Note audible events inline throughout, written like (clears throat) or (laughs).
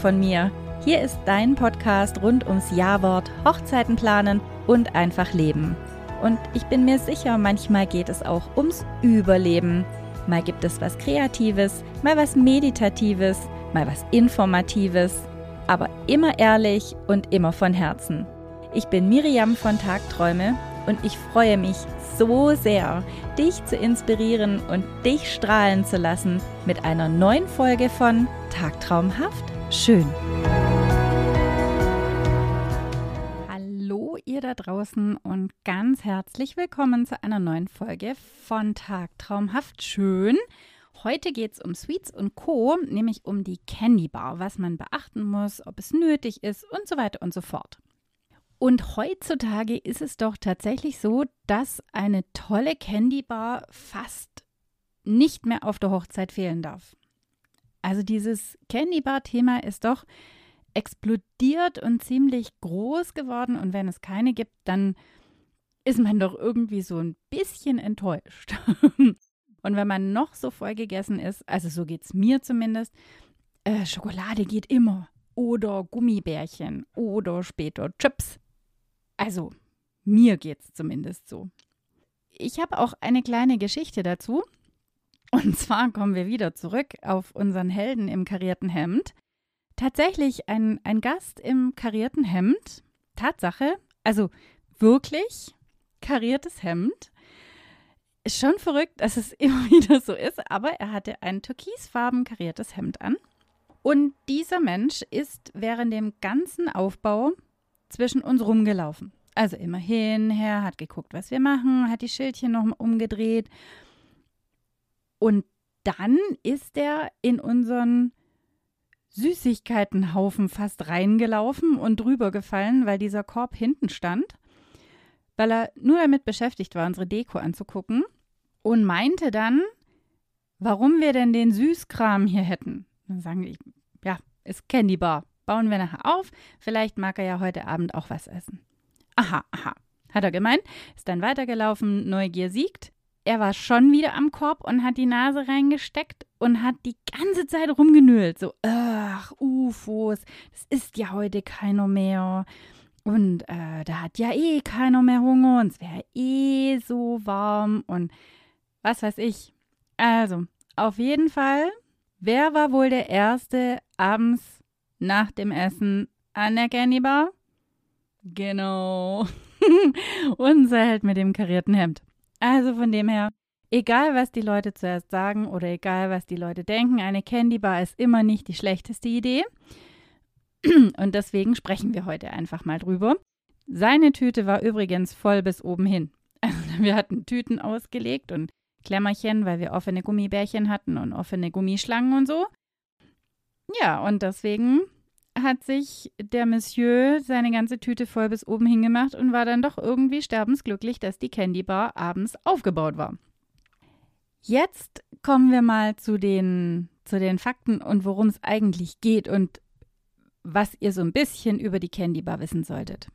von mir. Hier ist dein Podcast rund ums Ja-Wort, Hochzeiten planen und einfach leben. Und ich bin mir sicher, manchmal geht es auch ums Überleben. Mal gibt es was Kreatives, mal was Meditatives, mal was Informatives, aber immer ehrlich und immer von Herzen. Ich bin Miriam von Tagträume und ich freue mich so sehr, dich zu inspirieren und dich strahlen zu lassen mit einer neuen Folge von Tagtraumhaft schön. Hallo ihr da draußen und ganz herzlich willkommen zu einer neuen Folge von Tagtraumhaft schön. Heute geht es um Sweets und Co., nämlich um die Candy Bar, was man beachten muss, ob es nötig ist und so weiter und so fort. Und heutzutage ist es doch tatsächlich so, dass eine tolle Candy Bar fast nicht mehr auf der Hochzeit fehlen darf. Also dieses Candy Bar Thema ist doch explodiert und ziemlich groß geworden und wenn es keine gibt, dann ist man doch irgendwie so ein bisschen enttäuscht. (laughs) und wenn man noch so voll gegessen ist, also so geht es mir zumindest, äh, Schokolade geht immer oder Gummibärchen oder später Chips. Also mir geht es zumindest so. Ich habe auch eine kleine Geschichte dazu. Und zwar kommen wir wieder zurück auf unseren Helden im karierten Hemd. Tatsächlich ein, ein Gast im karierten Hemd. Tatsache, also wirklich kariertes Hemd. Ist schon verrückt, dass es (laughs) immer wieder so ist, aber er hatte ein türkisfarben kariertes Hemd an. Und dieser Mensch ist während dem ganzen Aufbau zwischen uns rumgelaufen. Also immer hin, her, hat geguckt, was wir machen, hat die Schildchen noch umgedreht und dann ist er in unseren Süßigkeitenhaufen fast reingelaufen und drüber gefallen, weil dieser Korb hinten stand, weil er nur damit beschäftigt war, unsere Deko anzugucken und meinte dann, warum wir denn den Süßkram hier hätten. Dann sagen wir, ja, ist Candy Bar. Bauen wir nachher auf. Vielleicht mag er ja heute Abend auch was essen. Aha, aha. Hat er gemeint, ist dann weitergelaufen, Neugier siegt er war schon wieder am Korb und hat die Nase reingesteckt und hat die ganze Zeit rumgenölt. So, ach, UFOs, das ist ja heute keiner mehr. Und äh, da hat ja eh keiner mehr Hunger und es wäre eh so warm und was weiß ich. Also, auf jeden Fall, wer war wohl der Erste abends nach dem Essen an der Candy Bar? Genau. (laughs) Unser Held mit dem karierten Hemd. Also von dem her, egal was die Leute zuerst sagen oder egal was die Leute denken, eine Candy Bar ist immer nicht die schlechteste Idee. (clears throat) Und deswegen sprechen wir heute einfach mal drüber. Seine Tüte war übrigens voll bis oben hin. (laughs) Also wir hatten Tüten ausgelegt und Klemmerchen, weil wir offene Gummibärchen hatten und offene Gummischlangen und so. Ja, und deswegen hat sich der Monsieur seine ganze Tüte voll bis oben hingemacht und war dann doch irgendwie sterbensglücklich, dass die Candy Bar abends aufgebaut war. Jetzt kommen wir mal zu den, zu den Fakten und worum es eigentlich geht und was ihr so ein bisschen über die Candy Bar wissen solltet.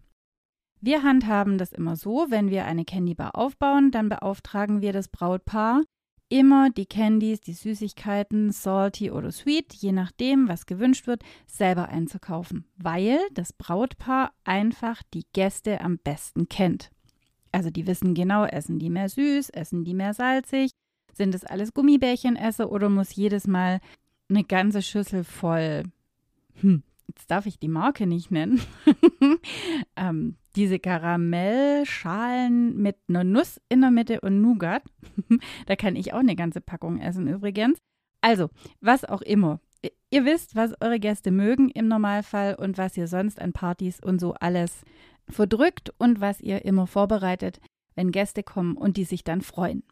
Wir handhaben das immer so, wenn wir eine Candy Bar aufbauen, dann beauftragen wir das Brautpaar, immer die Candies, die Süßigkeiten, salty oder sweet, je nachdem, was gewünscht wird, selber einzukaufen, weil das Brautpaar einfach die Gäste am besten kennt. Also die wissen genau, essen die mehr süß, essen die mehr salzig, sind es alles Gummibärchenesse oder muss jedes Mal eine ganze Schüssel voll, hm, jetzt darf ich die Marke nicht nennen, (laughs) ähm, diese Karamellschalen mit einer Nuss in der Mitte und Nougat. (laughs) da kann ich auch eine ganze Packung essen übrigens. Also, was auch immer. Ihr wisst, was eure Gäste mögen im Normalfall und was ihr sonst an Partys und so alles verdrückt und was ihr immer vorbereitet, wenn Gäste kommen und die sich dann freuen.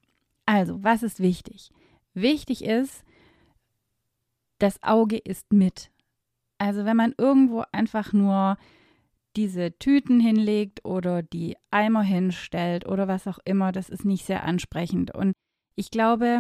Also, was ist wichtig? Wichtig ist, das Auge ist mit. Also, wenn man irgendwo einfach nur diese Tüten hinlegt oder die Eimer hinstellt oder was auch immer, das ist nicht sehr ansprechend. Und ich glaube,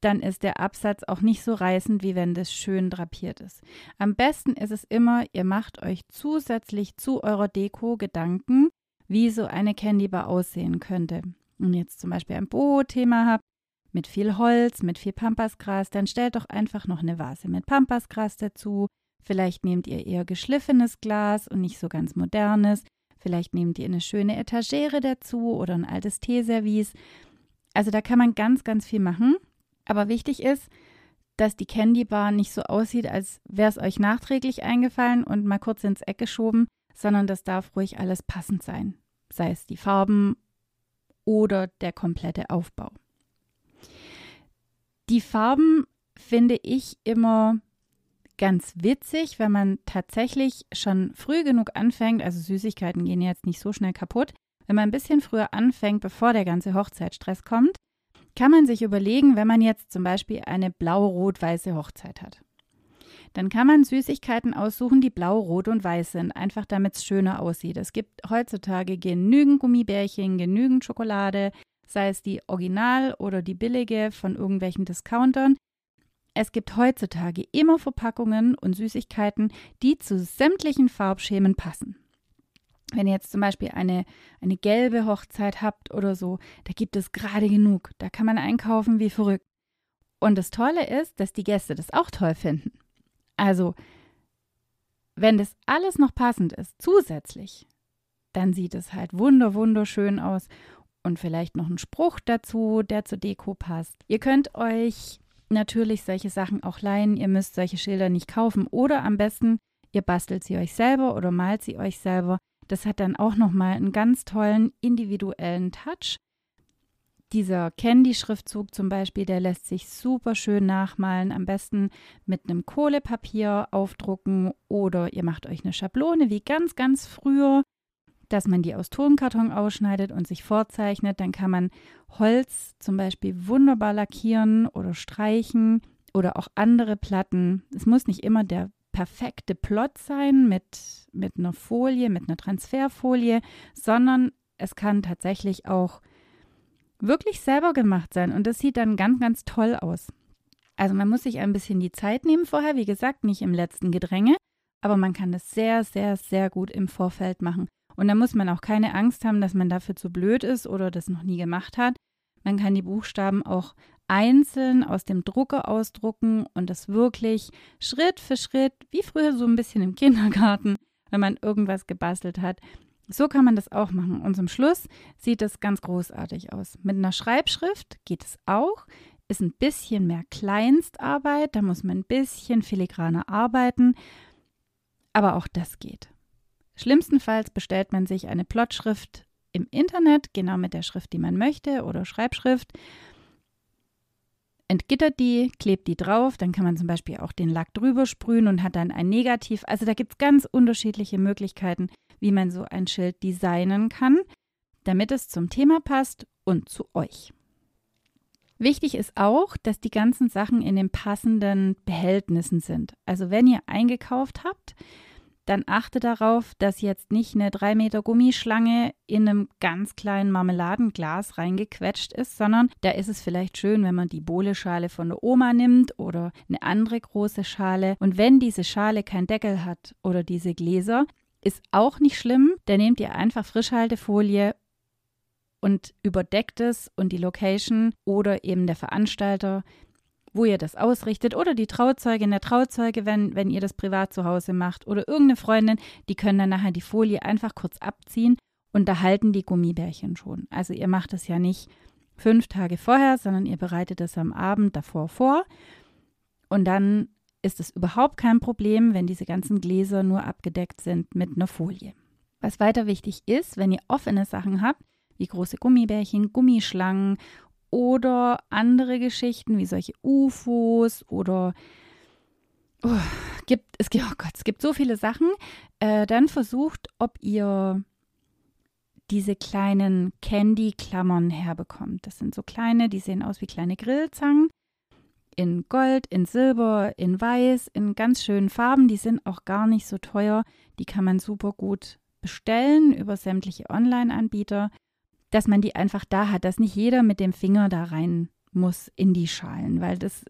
dann ist der Absatz auch nicht so reißend, wie wenn das schön drapiert ist. Am besten ist es immer, ihr macht euch zusätzlich zu eurer Deko Gedanken, wie so eine Candy Bar aussehen könnte. Und jetzt zum Beispiel ein Boho-Thema habt, mit viel Holz, mit viel Pampasgras, dann stellt doch einfach noch eine Vase mit Pampasgras dazu, Vielleicht nehmt ihr eher geschliffenes Glas und nicht so ganz modernes. Vielleicht nehmt ihr eine schöne Etagere dazu oder ein altes Teeservice. Also da kann man ganz, ganz viel machen. Aber wichtig ist, dass die Candy Bar nicht so aussieht, als wäre es euch nachträglich eingefallen und mal kurz ins Eck geschoben, sondern das darf ruhig alles passend sein. Sei es die Farben oder der komplette Aufbau. Die Farben finde ich immer ganz witzig, wenn man tatsächlich schon früh genug anfängt, also Süßigkeiten gehen jetzt nicht so schnell kaputt, wenn man ein bisschen früher anfängt, bevor der ganze Hochzeitsstress kommt, kann man sich überlegen, wenn man jetzt zum Beispiel eine blau-rot-weiße Hochzeit hat. Dann kann man Süßigkeiten aussuchen, die blau, rot und weiß sind, einfach damit es schöner aussieht. Es gibt heutzutage genügend Gummibärchen, genügend Schokolade, sei es die Original oder die billige von irgendwelchen Discountern. Es gibt heutzutage immer Verpackungen und Süßigkeiten, die zu sämtlichen Farbschemen passen. Wenn ihr jetzt zum Beispiel eine, eine gelbe Hochzeit habt oder so, da gibt es gerade genug. Da kann man einkaufen wie verrückt. Und das Tolle ist, dass die Gäste das auch toll finden. Also, wenn das alles noch passend ist, zusätzlich, dann sieht es halt wunder, wunderschön aus. Und vielleicht noch ein Spruch dazu, der zur Deko passt. Ihr könnt euch natürlich solche Sachen auch leihen. Ihr müsst solche Schilder nicht kaufen. Oder am besten, ihr bastelt sie euch selber oder malt sie euch selber. Das hat dann auch nochmal einen ganz tollen individuellen Touch. Dieser Candy-Schriftzug zum Beispiel, der lässt sich super schön nachmalen. Am besten mit einem Kohlepapier aufdrucken oder ihr macht euch eine Schablone wie ganz, ganz früher, dass man die aus Tonkarton ausschneidet und sich vorzeichnet. Dann kann man Holz zum Beispiel wunderbar lackieren oder streichen oder auch andere Platten. Es muss nicht immer der perfekte Plot sein mit, mit einer Folie, mit einer Transferfolie, sondern es kann tatsächlich auch wirklich selber gemacht sein und das sieht dann ganz, ganz toll aus. Also man muss sich ein bisschen die Zeit nehmen vorher, wie gesagt, nicht im letzten Gedränge, aber man kann das sehr, sehr, sehr gut im Vorfeld machen. Und da muss man auch keine Angst haben, dass man dafür zu blöd ist oder das noch nie gemacht hat. Man kann die Buchstaben auch einzeln aus dem Drucker ausdrucken und das wirklich Schritt für Schritt, wie früher so ein bisschen im Kindergarten, wenn man irgendwas gebastelt hat. So kann man das auch machen. Und zum Schluss sieht es ganz großartig aus. Mit einer Schreibschrift geht es auch. Ist ein bisschen mehr Kleinstarbeit, da muss man ein bisschen filigraner arbeiten. Aber auch das geht. Schlimmstenfalls bestellt man sich eine Plotschrift im Internet, genau mit der Schrift, die man möchte, oder Schreibschrift entgittert die, klebt die drauf, dann kann man zum Beispiel auch den Lack drüber sprühen und hat dann ein Negativ. Also da gibt es ganz unterschiedliche Möglichkeiten, wie man so ein Schild designen kann, damit es zum Thema passt und zu euch. Wichtig ist auch, dass die ganzen Sachen in den passenden Behältnissen sind. Also wenn ihr eingekauft habt, dann achte darauf, dass jetzt nicht eine 3 Meter Gummischlange in einem ganz kleinen Marmeladenglas reingequetscht ist, sondern da ist es vielleicht schön, wenn man die Bohleschale von der Oma nimmt oder eine andere große Schale. Und wenn diese Schale keinen Deckel hat oder diese Gläser, ist auch nicht schlimm. Da nehmt ihr einfach Frischhaltefolie und überdeckt es und die Location oder eben der Veranstalter wo ihr das ausrichtet oder die Trauzeugin, der Trauzeuge, wenn, wenn ihr das privat zu Hause macht oder irgendeine Freundin, die können dann nachher die Folie einfach kurz abziehen und da halten die Gummibärchen schon. Also ihr macht es ja nicht fünf Tage vorher, sondern ihr bereitet es am Abend davor vor und dann ist es überhaupt kein Problem, wenn diese ganzen Gläser nur abgedeckt sind mit einer Folie. Was weiter wichtig ist, wenn ihr offene Sachen habt, wie große Gummibärchen, Gummischlangen oder andere Geschichten wie solche UFOs oder oh, gibt es oh Gott, es gibt so viele Sachen. Äh, dann versucht, ob ihr diese kleinen Candy-Klammern herbekommt. Das sind so kleine, die sehen aus wie kleine Grillzangen. In Gold, in Silber, in Weiß, in ganz schönen Farben. Die sind auch gar nicht so teuer. Die kann man super gut bestellen über sämtliche Online-Anbieter dass man die einfach da hat, dass nicht jeder mit dem Finger da rein muss in die Schalen, weil das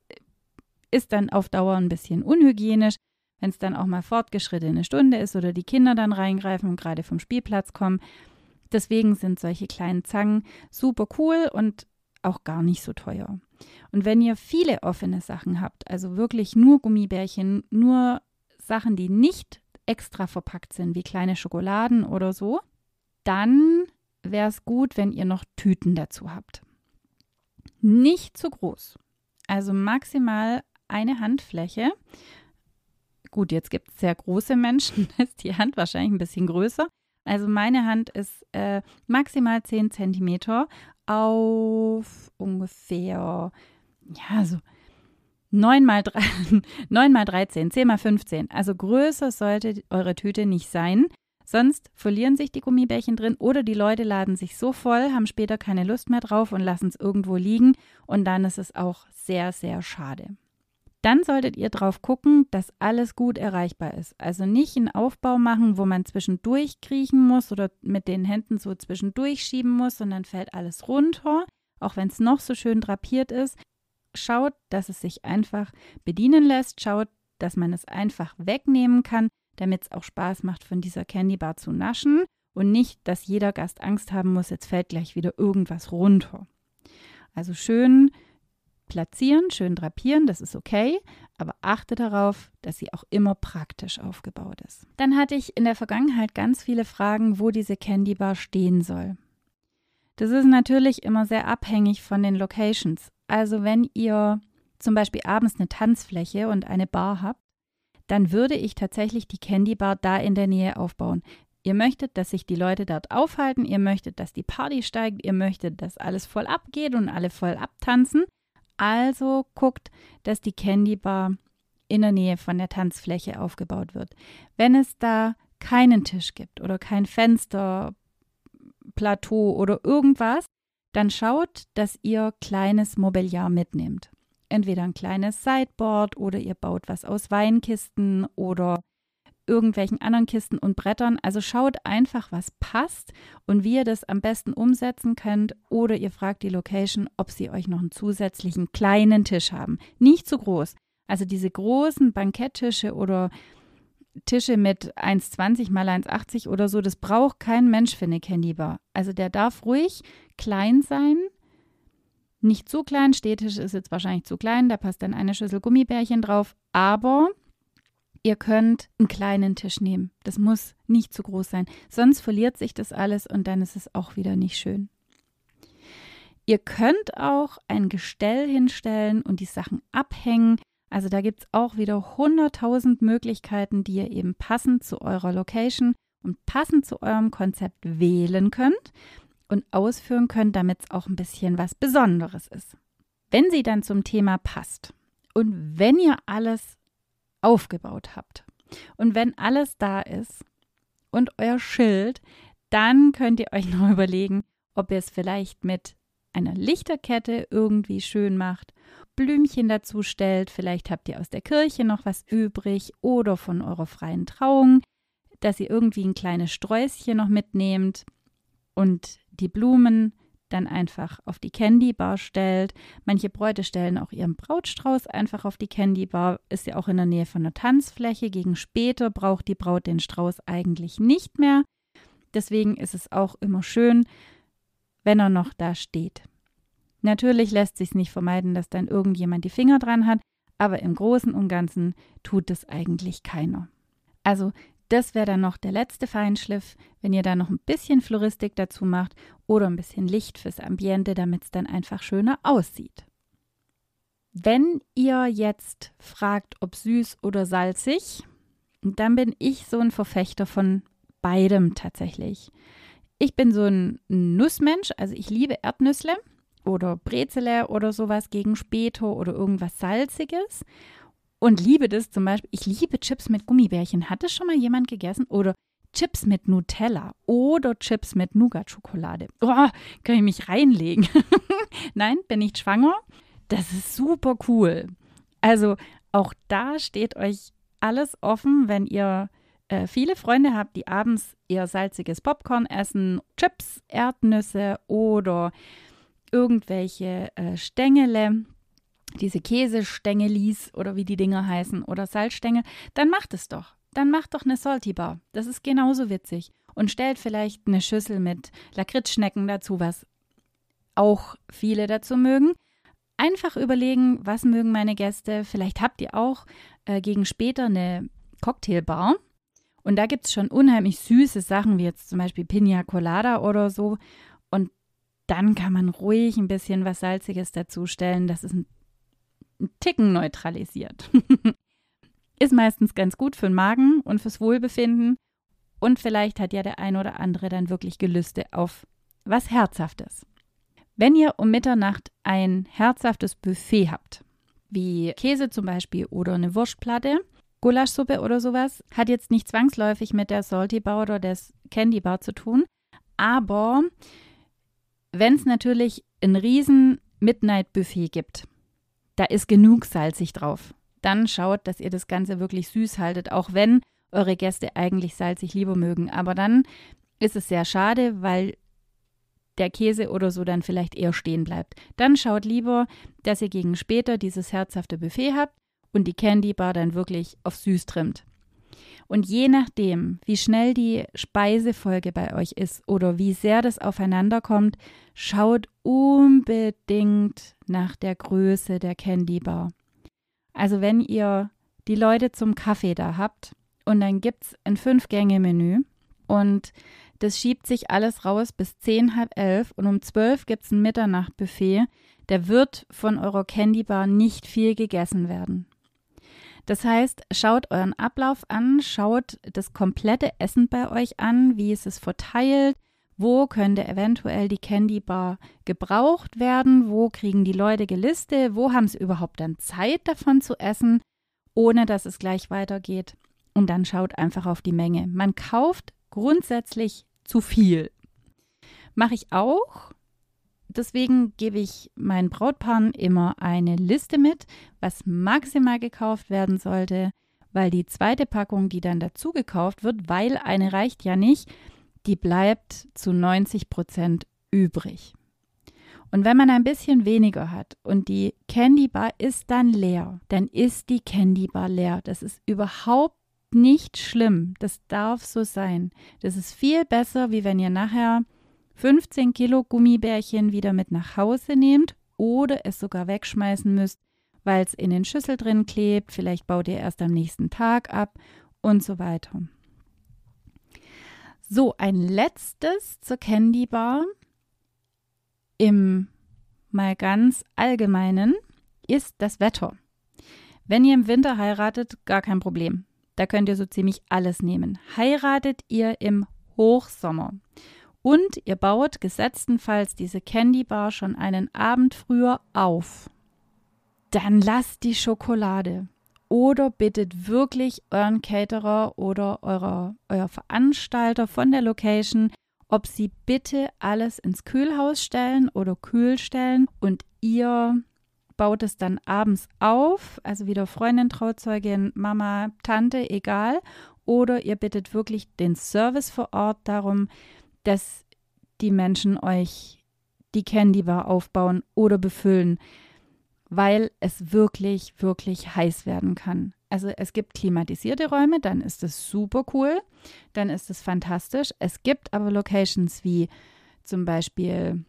ist dann auf Dauer ein bisschen unhygienisch, wenn es dann auch mal fortgeschrittene Stunde ist oder die Kinder dann reingreifen und gerade vom Spielplatz kommen. Deswegen sind solche kleinen Zangen super cool und auch gar nicht so teuer. Und wenn ihr viele offene Sachen habt, also wirklich nur Gummibärchen, nur Sachen, die nicht extra verpackt sind, wie kleine Schokoladen oder so, dann wäre es gut, wenn ihr noch Tüten dazu habt. Nicht zu groß. Also maximal eine Handfläche. Gut, jetzt gibt es sehr große Menschen, (laughs) ist die Hand wahrscheinlich ein bisschen größer. Also meine Hand ist äh, maximal 10 cm auf ungefähr, ja, so 9 mal, 3, 9 (laughs) mal 13, 10 mal 15. Also größer sollte eure Tüte nicht sein. Sonst verlieren sich die Gummibärchen drin oder die Leute laden sich so voll, haben später keine Lust mehr drauf und lassen es irgendwo liegen. Und dann ist es auch sehr, sehr schade. Dann solltet ihr drauf gucken, dass alles gut erreichbar ist. Also nicht einen Aufbau machen, wo man zwischendurch kriechen muss oder mit den Händen so zwischendurch schieben muss, sondern fällt alles runter, auch wenn es noch so schön drapiert ist. Schaut, dass es sich einfach bedienen lässt. Schaut, dass man es einfach wegnehmen kann, damit es auch Spaß macht, von dieser Candy Bar zu naschen. Und nicht, dass jeder Gast Angst haben muss, jetzt fällt gleich wieder irgendwas runter. Also schön platzieren, schön drapieren, das ist okay, aber achte darauf, dass sie auch immer praktisch aufgebaut ist. Dann hatte ich in der Vergangenheit ganz viele Fragen, wo diese Candy Bar stehen soll. Das ist natürlich immer sehr abhängig von den Locations. Also wenn ihr zum Beispiel abends eine Tanzfläche und eine Bar habt, dann würde ich tatsächlich die Candy Bar da in der Nähe aufbauen. Ihr möchtet, dass sich die Leute dort aufhalten, ihr möchtet, dass die Party steigt, ihr möchtet, dass alles voll abgeht und alle voll abtanzen. Also guckt, dass die Candy Bar in der Nähe von der Tanzfläche aufgebaut wird. Wenn es da keinen Tisch gibt oder kein Fenster, Plateau oder irgendwas, dann schaut, dass ihr kleines Mobiliar mitnehmt. Entweder ein kleines Sideboard oder ihr baut was aus Weinkisten oder irgendwelchen anderen Kisten und Brettern. Also schaut einfach, was passt und wie ihr das am besten umsetzen könnt. Oder ihr fragt die Location, ob sie euch noch einen zusätzlichen kleinen Tisch haben. Nicht zu groß. Also diese großen Banketttische oder Tische mit 1,20 mal 1,80 oder so, das braucht kein Mensch für eine Candy Bar. Also der darf ruhig klein sein. Nicht zu klein, Stehtisch ist jetzt wahrscheinlich zu klein, da passt dann eine Schüssel Gummibärchen drauf. Aber ihr könnt einen kleinen Tisch nehmen. Das muss nicht zu groß sein. Sonst verliert sich das alles und dann ist es auch wieder nicht schön. Ihr könnt auch ein Gestell hinstellen und die Sachen abhängen. Also da gibt es auch wieder 100.000 Möglichkeiten, die ihr eben passend zu eurer Location und passend zu eurem Konzept wählen könnt und ausführen könnt, damit es auch ein bisschen was Besonderes ist. Wenn sie dann zum Thema passt und wenn ihr alles aufgebaut habt und wenn alles da ist und euer Schild, dann könnt ihr euch (laughs) noch überlegen, ob ihr es vielleicht mit einer Lichterkette irgendwie schön macht Blümchen dazu stellt. Vielleicht habt ihr aus der Kirche noch was übrig oder von eurer freien Trauung, dass ihr irgendwie ein kleines Sträußchen noch mitnehmt und die Blumen dann einfach auf die Candy Bar stellt. Manche Bräute stellen auch ihren Brautstrauß einfach auf die Candy Bar. Ist ja auch in der Nähe von der Tanzfläche. Gegen später braucht die Braut den Strauß eigentlich nicht mehr. Deswegen ist es auch immer schön, wenn er noch da steht. Natürlich lässt sich nicht vermeiden, dass dann irgendjemand die Finger dran hat, aber im Großen und Ganzen tut es eigentlich keiner. Also das wäre dann noch der letzte Feinschliff, wenn ihr da noch ein bisschen Floristik dazu macht oder ein bisschen Licht fürs Ambiente, damit es dann einfach schöner aussieht. Wenn ihr jetzt fragt, ob süß oder salzig, dann bin ich so ein Verfechter von beidem tatsächlich. Ich bin so ein Nussmensch, also ich liebe Erdnüssle oder Brezele oder sowas gegen Späto oder irgendwas Salziges. Und liebe das zum Beispiel, ich liebe Chips mit Gummibärchen. Hat das schon mal jemand gegessen? Oder Chips mit Nutella oder Chips mit Nougat-Schokolade. Oh, kann ich mich reinlegen? (laughs) Nein, bin nicht schwanger. Das ist super cool. Also auch da steht euch alles offen, wenn ihr äh, viele Freunde habt, die abends eher salziges Popcorn essen, Chips, Erdnüsse oder irgendwelche äh, Stängele, diese Käsestängelis oder wie die Dinger heißen oder Salzstängel, dann macht es doch. Dann macht doch eine Salty Bar. Das ist genauso witzig. Und stellt vielleicht eine Schüssel mit Lakritzschnecken dazu, was auch viele dazu mögen. Einfach überlegen, was mögen meine Gäste. Vielleicht habt ihr auch äh, gegen später eine Cocktailbar. Und da gibt es schon unheimlich süße Sachen, wie jetzt zum Beispiel Pina Colada oder so. Und dann kann man ruhig ein bisschen was Salziges dazustellen. Das ist ein, ein Ticken neutralisiert. (laughs) ist meistens ganz gut für den Magen und fürs Wohlbefinden. Und vielleicht hat ja der ein oder andere dann wirklich Gelüste auf was Herzhaftes. Wenn ihr um Mitternacht ein herzhaftes Buffet habt, wie Käse zum Beispiel oder eine Wurstplatte, Gulaschsuppe oder sowas, hat jetzt nicht zwangsläufig mit der Salty Bar oder der Candy Bar zu tun, aber wenn es natürlich ein riesen Midnight Buffet gibt, da ist genug salzig drauf. Dann schaut, dass ihr das Ganze wirklich süß haltet, auch wenn eure Gäste eigentlich salzig lieber mögen. Aber dann ist es sehr schade, weil der Käse oder so dann vielleicht eher stehen bleibt. Dann schaut lieber, dass ihr gegen später dieses herzhafte Buffet habt und die Candy Bar dann wirklich auf süß trimmt. Und je nachdem, wie schnell die Speisefolge bei euch ist oder wie sehr das aufeinander kommt, schaut unbedingt nach der Größe der Candy Bar. Also wenn ihr die Leute zum Kaffee da habt und dann gibt es ein Fünf-Gänge-Menü und das schiebt sich alles raus bis zehn, halb elf und um zwölf gibt es ein Mitternachtbuffet, da wird von eurer Candy Bar nicht viel gegessen werden. Das heißt, schaut euren Ablauf an, schaut das komplette Essen bei euch an, wie ist es verteilt, wo könnte eventuell die Candy Bar gebraucht werden, wo kriegen die Leute Geliste, wo haben sie überhaupt dann Zeit davon zu essen, ohne dass es gleich weitergeht. Und dann schaut einfach auf die Menge. Man kauft grundsätzlich zu viel. Mache ich auch. Deswegen gebe ich meinen Brautpaaren immer eine Liste mit, was maximal gekauft werden sollte, weil die zweite Packung, die dann dazu gekauft wird, weil eine reicht ja nicht, die bleibt zu 90 Prozent übrig. Und wenn man ein bisschen weniger hat und die Candy Bar ist dann leer, dann ist die Candy Bar leer. Das ist überhaupt nicht schlimm. Das darf so sein. Das ist viel besser, wie wenn ihr nachher 15 Kilo Gummibärchen wieder mit nach Hause nehmt oder es sogar wegschmeißen müsst, weil es in den Schüssel drin klebt. Vielleicht baut ihr erst am nächsten Tag ab und so weiter. So, ein letztes zur Candy Bar im mal ganz allgemeinen ist das Wetter. Wenn ihr im Winter heiratet, gar kein Problem. Da könnt ihr so ziemlich alles nehmen. Heiratet ihr im Hochsommer und ihr baut gesetztenfalls diese Candy Bar schon einen Abend früher auf, dann lasst die Schokolade. Oder bittet wirklich euren Caterer oder eurer, euer Veranstalter von der Location, ob sie bitte alles ins Kühlhaus stellen oder kühl stellen und ihr baut es dann abends auf, also wieder Freundin, Trauzeugin, Mama, Tante, egal, oder ihr bittet wirklich den Service vor Ort darum, dass die Menschen euch die Candy Bar aufbauen oder befüllen weil es wirklich, wirklich heiß werden kann. Also es gibt klimatisierte Räume, dann ist es super cool, dann ist es fantastisch. Es gibt aber Locations wie zum Beispiel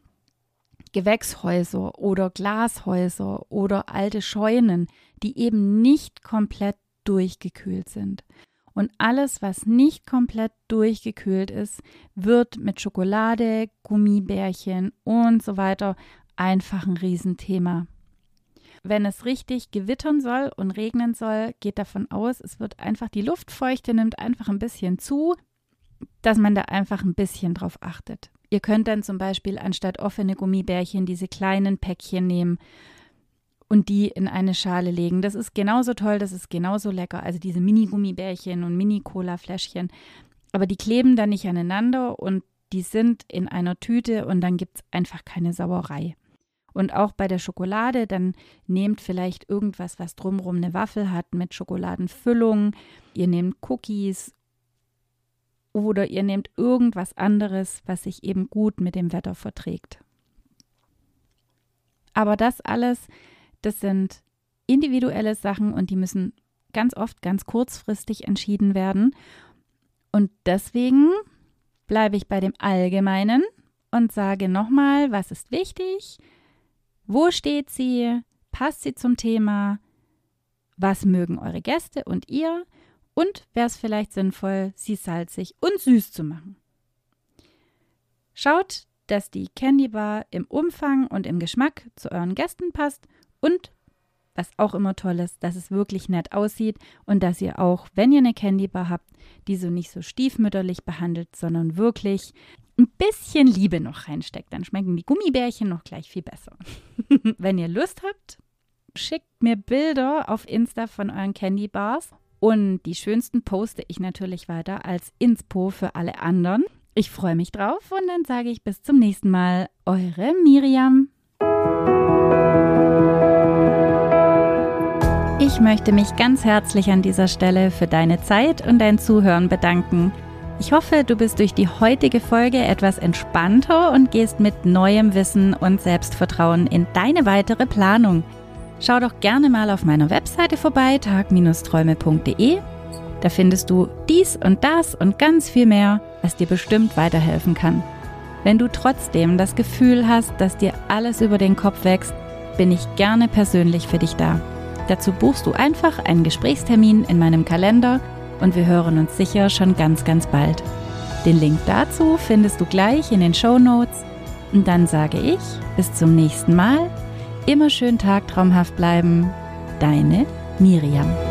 Gewächshäuser oder Glashäuser oder alte Scheunen, die eben nicht komplett durchgekühlt sind. Und alles, was nicht komplett durchgekühlt ist, wird mit Schokolade, Gummibärchen und so weiter einfach ein Riesenthema. Wenn es richtig gewittern soll und regnen soll, geht davon aus, es wird einfach, die Luftfeuchte nimmt einfach ein bisschen zu, dass man da einfach ein bisschen drauf achtet. Ihr könnt dann zum Beispiel anstatt offene Gummibärchen diese kleinen Päckchen nehmen und die in eine Schale legen. Das ist genauso toll, das ist genauso lecker. Also diese Mini-Gummibärchen und Mini-Cola-Fläschchen. Aber die kleben dann nicht aneinander und die sind in einer Tüte und dann gibt es einfach keine Sauerei. Und auch bei der Schokolade, dann nehmt vielleicht irgendwas, was drumherum eine Waffel hat mit Schokoladenfüllung. Ihr nehmt Cookies oder ihr nehmt irgendwas anderes, was sich eben gut mit dem Wetter verträgt. Aber das alles, das sind individuelle Sachen und die müssen ganz oft ganz kurzfristig entschieden werden. Und deswegen bleibe ich bei dem Allgemeinen und sage nochmal, was ist wichtig? Wo steht sie? Passt sie zum Thema? Was mögen eure Gäste und ihr? Und wäre es vielleicht sinnvoll, sie salzig und süß zu machen. Schaut, dass die Candy Bar im Umfang und im Geschmack zu euren Gästen passt und was auch immer toll ist, dass es wirklich nett aussieht und dass ihr auch, wenn ihr eine Candy Bar habt, diese nicht so stiefmütterlich behandelt, sondern wirklich ein bisschen Liebe noch reinsteckt. Dann schmecken die Gummibärchen noch gleich viel besser. (laughs) wenn ihr Lust habt, schickt mir Bilder auf Insta von euren Candy Bars und die schönsten poste ich natürlich weiter als Inspo für alle anderen. Ich freue mich drauf und dann sage ich bis zum nächsten Mal. Eure Miriam. Ich möchte mich ganz herzlich an dieser Stelle für deine Zeit und dein Zuhören bedanken. Ich hoffe, du bist durch die heutige Folge etwas entspannter und gehst mit neuem Wissen und Selbstvertrauen in deine weitere Planung. Schau doch gerne mal auf meiner Webseite vorbei, tag-träume.de. Da findest du dies und das und ganz viel mehr, was dir bestimmt weiterhelfen kann. Wenn du trotzdem das Gefühl hast, dass dir alles über den Kopf wächst, bin ich gerne persönlich für dich da. Dazu buchst du einfach einen Gesprächstermin in meinem Kalender und wir hören uns sicher schon ganz, ganz bald. Den Link dazu findest du gleich in den Show Notes. Und dann sage ich bis zum nächsten Mal. Immer schön tagtraumhaft bleiben. Deine Miriam.